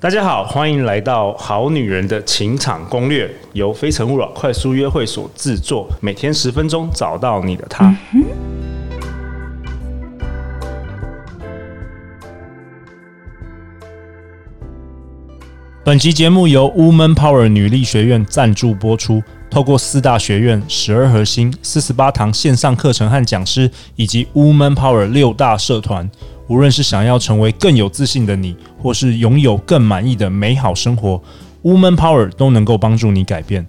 大家好，欢迎来到《好女人的情场攻略》，由非诚勿扰快速约会所制作，每天十分钟，找到你的他。本集节目由 Woman Power 女力学院赞助播出。透过四大学院、十二核心、四十八堂线上课程和讲师，以及 Woman Power 六大社团，无论是想要成为更有自信的你，或是拥有更满意的美好生活，Woman Power 都能够帮助你改变。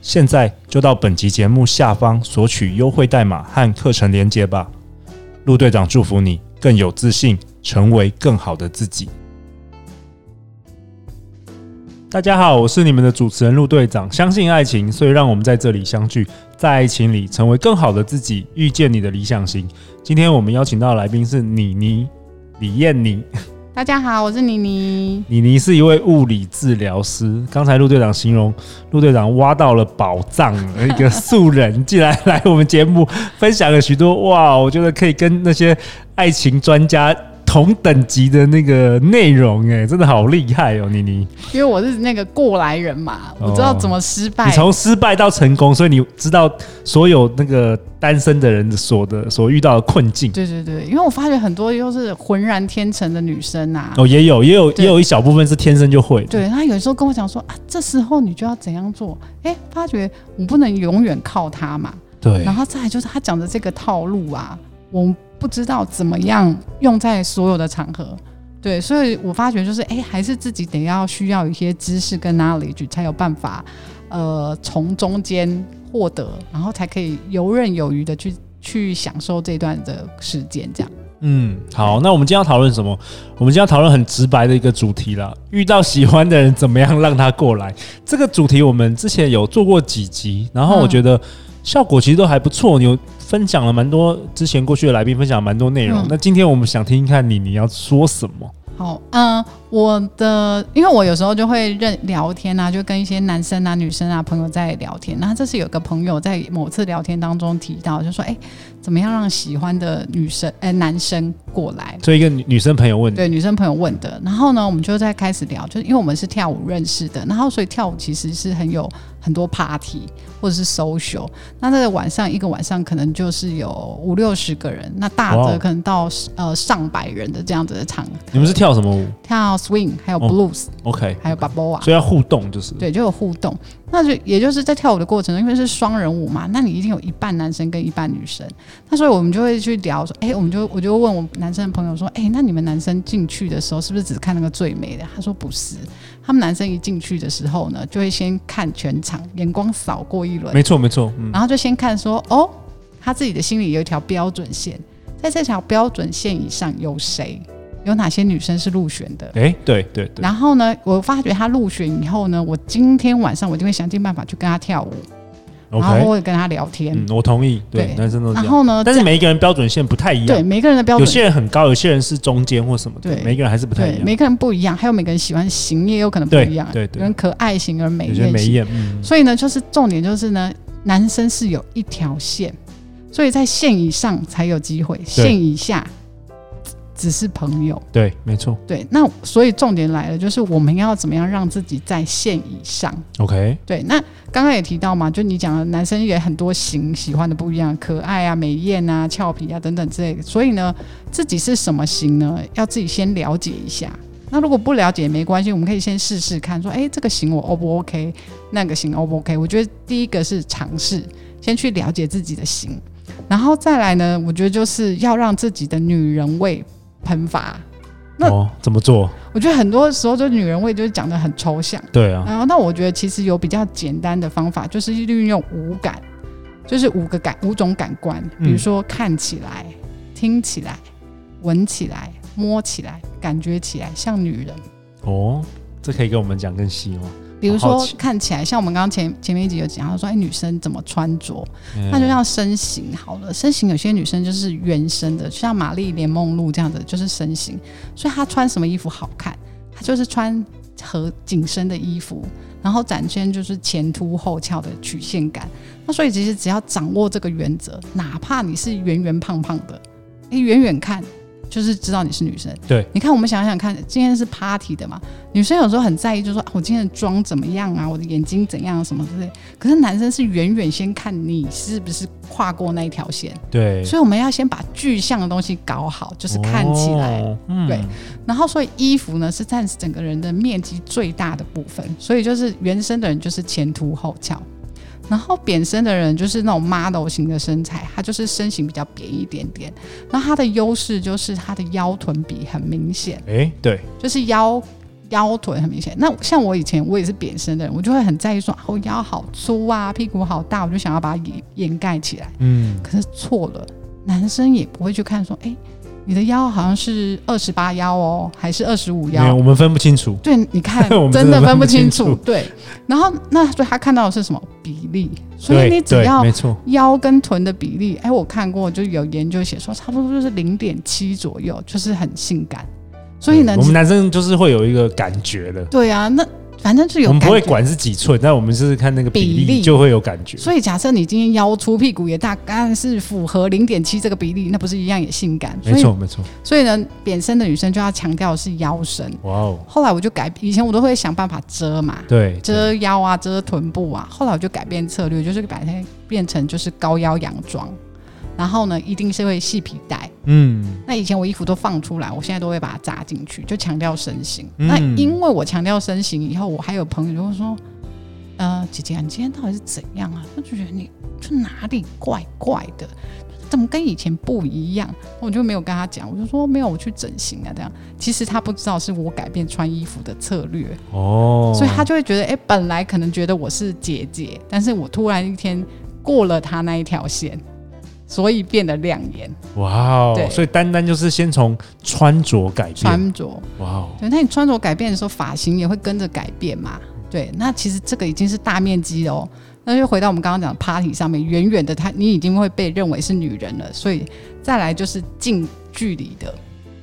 现在就到本集节目下方索取优惠代码和课程链接吧。陆队长祝福你更有自信，成为更好的自己。大家好，我是你们的主持人陆队长。相信爱情，所以让我们在这里相聚，在爱情里成为更好的自己，遇见你的理想型。今天我们邀请到的来宾是妮妮李艳妮。大家好，我是妮妮。妮妮是一位物理治疗师。刚才陆队长形容陆队长挖到了宝藏，一个素人竟然来我们节目分享了许多哇，我觉得可以跟那些爱情专家。同等级的那个内容，哎，真的好厉害哦，妮妮。因为我是那个过来人嘛，我知道怎么失败。你从失败到成功，所以你知道所有那个单身的人所的所遇到的困境。对对对，因为我发觉很多又是浑然天成的女生啊。哦，也有也有也有一小部分是天生就会。对，她有时候跟我讲说啊，这时候你就要怎样做？哎，发觉我不能永远靠他嘛。对。然后再来就是他讲的这个套路啊，我。不知道怎么样用在所有的场合，对，所以我发觉就是，哎，还是自己得要需要一些知识跟 knowledge，才有办法，呃，从中间获得，然后才可以游刃有余的去去享受这段的时间，这样。嗯，好，那我们今天要讨论什么？我们今天要讨论很直白的一个主题了，遇到喜欢的人怎么样让他过来？这个主题我们之前有做过几集，然后我觉得效果其实都还不错，你有。分享了蛮多，之前过去的来宾分享蛮多内容。嗯、那今天我们想听听看你，你要说什么？好，嗯、呃，我的，因为我有时候就会认聊天啊，就跟一些男生啊、女生啊朋友在聊天。那这是有个朋友在某次聊天当中提到，就说：“哎、欸，怎么样让喜欢的女生、哎、欸、男生过来？”所以一个女女生朋友问的，对，女生朋友问的。然后呢，我们就在开始聊，就是因为我们是跳舞认识的，然后所以跳舞其实是很有。很多 party 或者是 social，那这个晚上一个晚上可能就是有五六十个人，那大的可能到呃上百人的这样子的场。你们是跳什么舞？跳 swing，还有 blues，OK，、哦、还有 balboa，所以要互动就是。对，就有互动。那就也就是在跳舞的过程中，因为是双人舞嘛，那你一定有一半男生跟一半女生。那所以我们就会去聊说，哎、欸，我们就我就问我男生的朋友说，哎、欸，那你们男生进去的时候是不是只看那个最美的？他说不是。他们男生一进去的时候呢，就会先看全场，眼光扫过一轮。没错，没错。嗯、然后就先看说，哦，他自己的心里有一条标准线，在这条标准线以上有谁？有哪些女生是入选的？哎，对对对。然后呢，我发觉他入选以后呢，我今天晚上我就会想尽办法去跟他跳舞。然后我会跟他聊天，嗯，我同意，对，对。男生都这样。然后呢，但是每一个人标准线不太一样，对，每个人的标准，有些人很高，有些人是中间或什么的，对，每个人还是不太一样，每个人不一样，还有每个人喜欢型也有可能不一样，对，对，对，有人可爱型，而美艳美艳，嗯，所以呢，就是重点就是呢，男生是有一条线，所以在线以上才有机会，线以下。只是朋友，对，没错，对，那所以重点来了，就是我们要怎么样让自己在线以上？OK，对，那刚刚也提到嘛，就你讲的男生也很多型，喜欢的不一样，可爱啊、美艳啊、俏皮啊等等之类的，所以呢，自己是什么型呢？要自己先了解一下。那如果不了解也没关系，我们可以先试试看，说，哎，这个型我 O 不 OK？那个型 O 不 OK？我觉得第一个是尝试，先去了解自己的型，然后再来呢，我觉得就是要让自己的女人味。喷发，那、哦、怎么做？我觉得很多时候就女人味就是讲的很抽象，对啊。然后那我觉得其实有比较简单的方法，就是运用五感，就是五个感五种感官，比如说看起来、嗯、听起来、闻起来、摸起来、感觉起来像女人。哦，这可以跟我们讲更细吗？比如说看起来像我们刚刚前前面一集有讲，他说哎，女生怎么穿着，那就像身形好了，身形有些女生就是圆身的，像玛丽莲梦露这样的就是身形，所以她穿什么衣服好看，她就是穿和紧身的衣服，然后展现就是前凸后翘的曲线感。那所以其实只要掌握这个原则，哪怕你是圆圆胖胖的，哎，远远看就是知道你是女生。对，你看，我们想想看，今天是 party 的嘛，女生有时候很在意，就是说、啊、我今天的妆怎么样啊，我的眼睛怎样什么之类。可是男生是远远先看你是不是跨过那一条线。对，所以我们要先把具象的东西搞好，就是看起来。哦嗯、对，然后所以衣服呢是占整个人的面积最大的部分，所以就是原生的人就是前凸后翘。然后扁身的人就是那种 model 型的身材，他就是身形比较扁一点点。那他的优势就是他的腰臀比很明显。哎，对，就是腰腰臀很明显。那像我以前我也是扁身的人，我就会很在意说，我腰好粗啊，屁股好大，我就想要把它掩掩盖起来。嗯，可是错了，男生也不会去看说，哎。你的腰好像是二十八腰哦，还是二十五腰？没有，我们分不清楚。对，你看，真的分不清楚。对，然后那所以他看到的是什么比例？所以你只要腰跟臀的比例，哎，我看过就有研究写说，差不多就是零点七左右，就是很性感。所以呢，我们男生就是会有一个感觉的。对啊，那。反正就有，我们不会管是几寸，但我们是看那个比例就会有感觉。所以假设你今天腰粗，屁股也大，但是符合零点七这个比例，那不是一样也性感？没错，没错。所以呢，扁身的女生就要强调是腰身。哇哦！后来我就改，以前我都会想办法遮嘛，对，遮腰啊，遮臀部啊。后来我就改变策略，就是把它变成就是高腰洋装。然后呢，一定是会系皮带。嗯，那以前我衣服都放出来，我现在都会把它扎进去，就强调身形。嗯、那因为我强调身形以后，我还有朋友就会说：“呃，姐姐，你今天到底是怎样啊？”他就觉得你就哪里怪怪的，怎么跟以前不一样？我就没有跟他讲，我就说没有，我去整形啊，这样。其实他不知道是我改变穿衣服的策略哦，所以他就会觉得，哎，本来可能觉得我是姐姐，但是我突然一天过了他那一条线。所以变得亮眼，哇哦！所以单单就是先从穿着改变，穿着，哇哦！对，那你穿着改变的时候，发型也会跟着改变嘛？对，那其实这个已经是大面积哦。那就回到我们刚刚讲的 party 上面，远远的他，你已经会被认为是女人了。所以再来就是近距离的，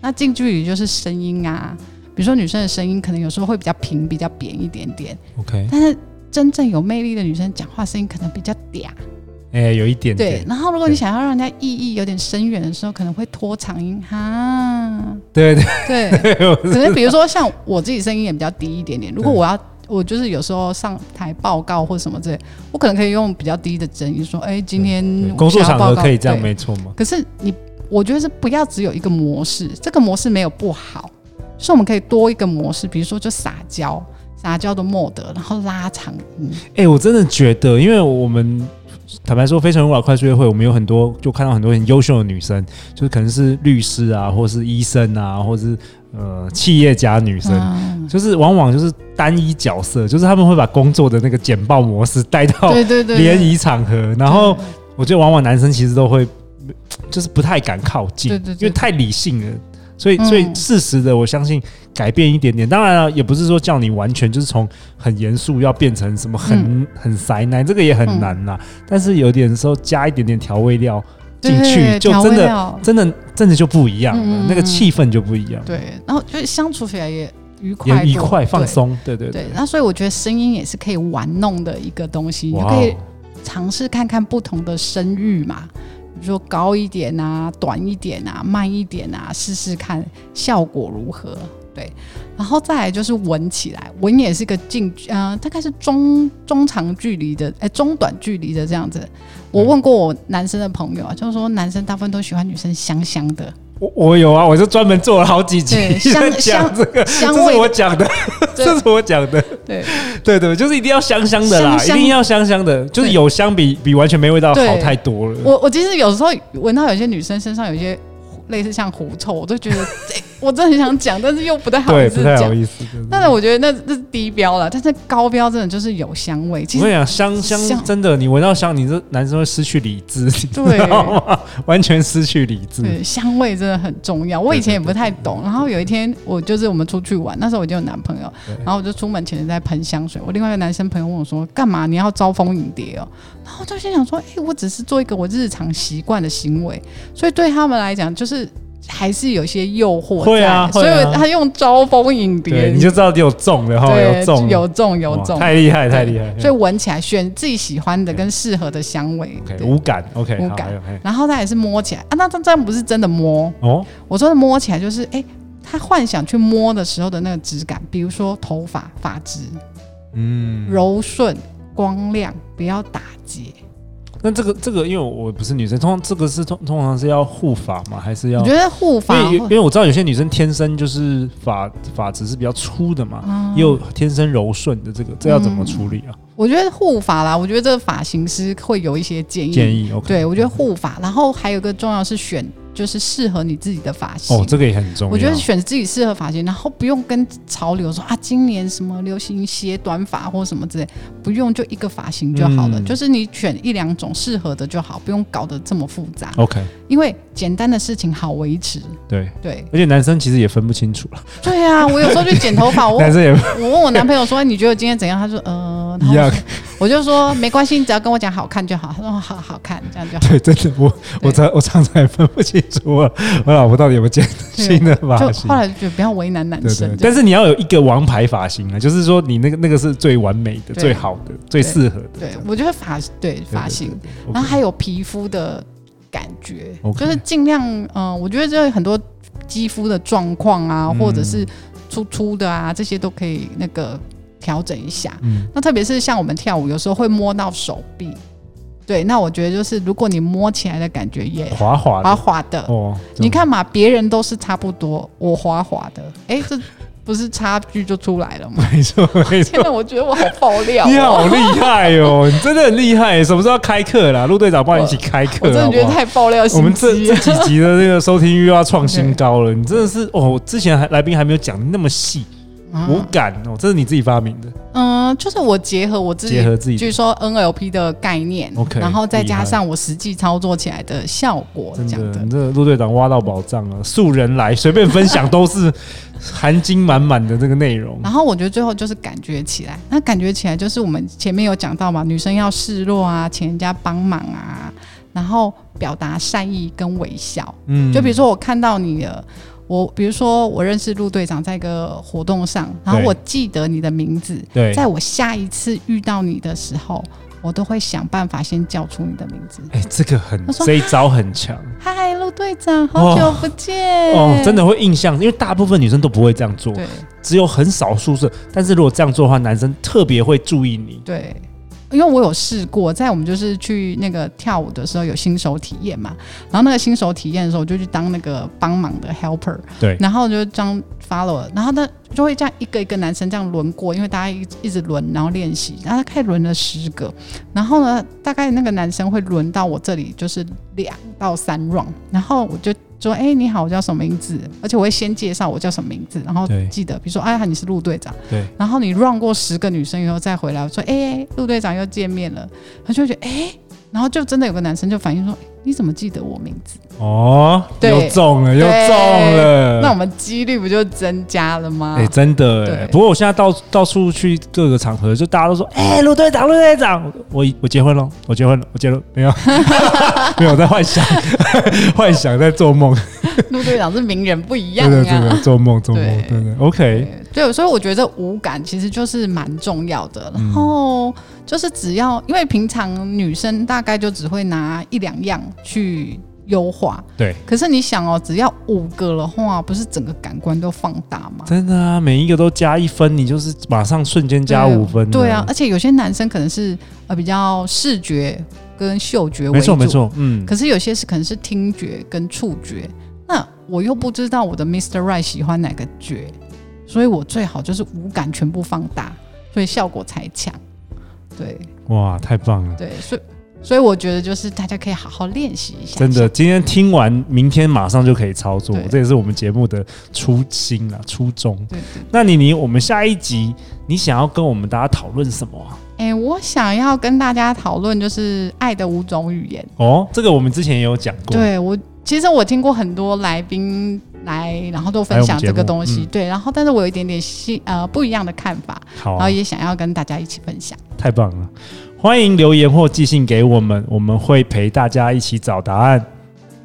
那近距离就是声音啊，比如说女生的声音可能有时候会比较平、比较扁一点点，OK。但是真正有魅力的女生讲话声音可能比较嗲。哎、欸，有一点，对。然后，如果你想要让人家意义有点深远的时候，可能会拖长音哈。对对对，可能比如说像我自己声音也比较低一点点。如果我要，我就是有时候上台报告或什么之类，我可能可以用比较低的声音说：“哎、欸，今天工作场合可以这样，没错吗？”可是你，我觉得是不要只有一个模式，这个模式没有不好，所以我们可以多一个模式，比如说就撒娇，撒娇的 mode，然后拉长音。哎、欸，我真的觉得，因为我们。坦白说，非诚勿扰快速约会，我们有很多就看到很多很优秀的女生，就是可能是律师啊，或是医生啊，或是呃企业家女生，嗯、就是往往就是单一角色，就是他们会把工作的那个简报模式带到联谊场合，然后我觉得往往男生其实都会就是不太敢靠近，对对对，因为太理性了。所以，所以适时的，我相信改变一点点。当然了，也不是说叫你完全就是从很严肃要变成什么很很塞奶，这个也很难呐。但是有点时候加一点点调味料进去，就真的真的真的就不一样了，那个气氛就不一样。对，然后就相处起来也愉快，愉快放松。对对对。那所以我觉得声音也是可以玩弄的一个东西，你可以尝试看看不同的声域嘛。比如说高一点啊，短一点啊，慢一点啊，试试看效果如何。对，然后再来就是闻起来，闻也是个近，嗯、呃，大概是中中长距离的，哎，中短距离的这样子。我问过我男生的朋友啊，就是说男生大部分都喜欢女生香香的。我我有啊，我就专门做了好几集香香 这个，香这是我讲的，这是我讲的，对。对对，就是一定要香香的啦，香香。一定要香香的，就是有香比比完全没味道好太多了。我我其实有时候闻到有些女生身上有些。类似像狐臭，我都觉得，我真的很想讲，但是又不太好意思讲。不太好意思。但是我觉得那那是低标了，但是高标真的就是有香味。其实我跟你讲，香香真的，你闻到香，你这男生会失去理智，你知道吗？完全失去理智。对，香味真的很重要。我以前也不太懂，然后有一天我就是我们出去玩，那时候我就有男朋友，然后我就出门前在喷香水。我另外一个男生朋友问我说：“干嘛？你要招蜂引蝶哦？”然后我就心想说：“哎，我只是做一个我日常习惯的行为，所以对他们来讲就是。”还是有些诱惑，会啊，所以他用招蜂引蝶，你就知道有中的哈，有中，有中，有中，太厉害，太厉害。所以闻起来选自己喜欢的跟适合的香味，无感，OK，无感。然后他也是摸起来啊，那这这样不是真的摸。哦，我说的摸起来就是哎，他幻想去摸的时候的那个质感，比如说头发发质，嗯，柔顺光亮，不要打结。那这个这个，因为我不是女生，通常这个是通通常是要护发吗？还是要？我觉得护发，因为因为我知道有些女生天生就是发发质是比较粗的嘛，嗯、也有天生柔顺的，这个这要怎么处理啊？我觉得护发啦，我觉得这个发型师会有一些建议。建议，OK。对，我觉得护发，然后还有一个重要是选。就是适合你自己的发型哦，这个也很重要。我觉得选自己适合发型，然后不用跟潮流说啊，今年什么流行斜短发或什么之类，不用就一个发型就好了。嗯、就是你选一两种适合的就好，不用搞得这么复杂。OK，因为简单的事情好维持。对对，对而且男生其实也分不清楚了。对啊，我有时候去剪头发，我 男生也我问我男朋友说，你觉得今天怎样？他说呃，一样。我就说没关系，你只要跟我讲好看就好。他 说好好看，这样就好。对，真的，我我常我常常也分不清楚我我老婆到底有没有剪新的发型。后来就觉得不要为难男生。对对，但是你要有一个王牌发型啊，就是说你那个那个是最完美的、最好的、最适合的。对，我觉得发对发型，然后还有皮肤的感觉，就是尽量嗯，我觉得这很多肌肤的状况啊，或者是粗粗的啊，这些都可以那个。调整一下，嗯，那特别是像我们跳舞，有时候会摸到手臂，对，那我觉得就是如果你摸起来的感觉也滑滑滑滑的哦，你看嘛，别人都是差不多，我滑滑的，哎，这不是差距就出来了吗？没错，没错。现在我觉得我好爆料，你好厉害哦，你真的很厉害，什么时候要开课啦？陆队长帮你一起开课，我真的觉得太爆料。我们这这几集的那个收听率又要创新高了，你真的是哦，之前还来宾还没有讲那么细。无感哦，这是你自己发明的。嗯，就是我结合我自己，结合自己，据说 NLP 的概念，OK，然后再加上我实际操作起来的效果，真的，你这陆队长挖到宝藏了，素人来随便分享都是含金满满的这个内容。然后我觉得最后就是感觉起来，那感觉起来就是我们前面有讲到嘛，女生要示弱啊，请人家帮忙啊，然后表达善意跟微笑。嗯，就比如说我看到你了。我比如说，我认识陆队长在一个活动上，然后我记得你的名字。对，在我下一次遇到你的时候，我都会想办法先叫出你的名字。哎，这个很，说这一招很强。嗨，陆队长，好久不见。哦，哦，真的会印象，因为大部分女生都不会这样做，对，只有很少数是。但是如果这样做的话，男生特别会注意你。对。因为我有试过，在我们就是去那个跳舞的时候有新手体验嘛，然后那个新手体验的时候，我就去当那个帮忙的 helper，对，然后就当 follower，然后呢就会这样一个一个男生这样轮过，因为大家一一直轮，然后练习，然后他开始轮了十个，然后呢大概那个男生会轮到我这里就是两到三 round，然后我就。说哎，你好，我叫什么名字？而且我会先介绍我叫什么名字，然后记得，比如说哎，你是陆队长，对。然后你 run 过十个女生以后再回来，我说哎，陆队长又见面了，他就会觉得哎，然后就真的有个男生就反映说。你怎么记得我名字？哦，又中了，又中了。那我们几率不就增加了吗？哎，真的哎。不过我现在到到处去各个场合，就大家都说：“哎，陆队长，陆队长，我我结婚了，我结婚了，我结了，没有，没有在幻想，幻想在做梦。”陆队长是名人不一样啊，做梦做梦，对对，OK。对，所以我觉得五感其实就是蛮重要的。然后就是只要，因为平常女生大概就只会拿一两样去优化。对。可是你想哦，只要五个的话，不是整个感官都放大吗？真的啊，每一个都加一分，你就是马上瞬间加五分。对啊，而且有些男生可能是呃比较视觉跟嗅觉为主，没错没错，嗯。可是有些是可能是听觉跟触觉，那我又不知道我的 Mr. Right 喜欢哪个觉。所以我最好就是五感全部放大，所以效果才强。对，哇，太棒了。对，所以所以我觉得就是大家可以好好练习一下。真的，今天听完，明天马上就可以操作。这也是我们节目的初心啊，初衷。对，对对。那你你，我们下一集你想要跟我们大家讨论什么啊？哎、欸，我想要跟大家讨论就是爱的五种语言。哦，这个我们之前也有讲过。对我，其实我听过很多来宾。来，然后都分享这个东西，嗯、对，然后但是我有一点点新呃不一样的看法，好、啊，然后也想要跟大家一起分享。太棒了，欢迎留言或寄信给我们，我们会陪大家一起找答案。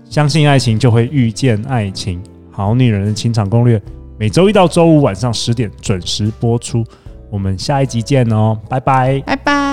相信爱情，就会遇见爱情。好女人的情场攻略，每周一到周五晚上十点准时播出。我们下一集见哦，拜拜，拜拜。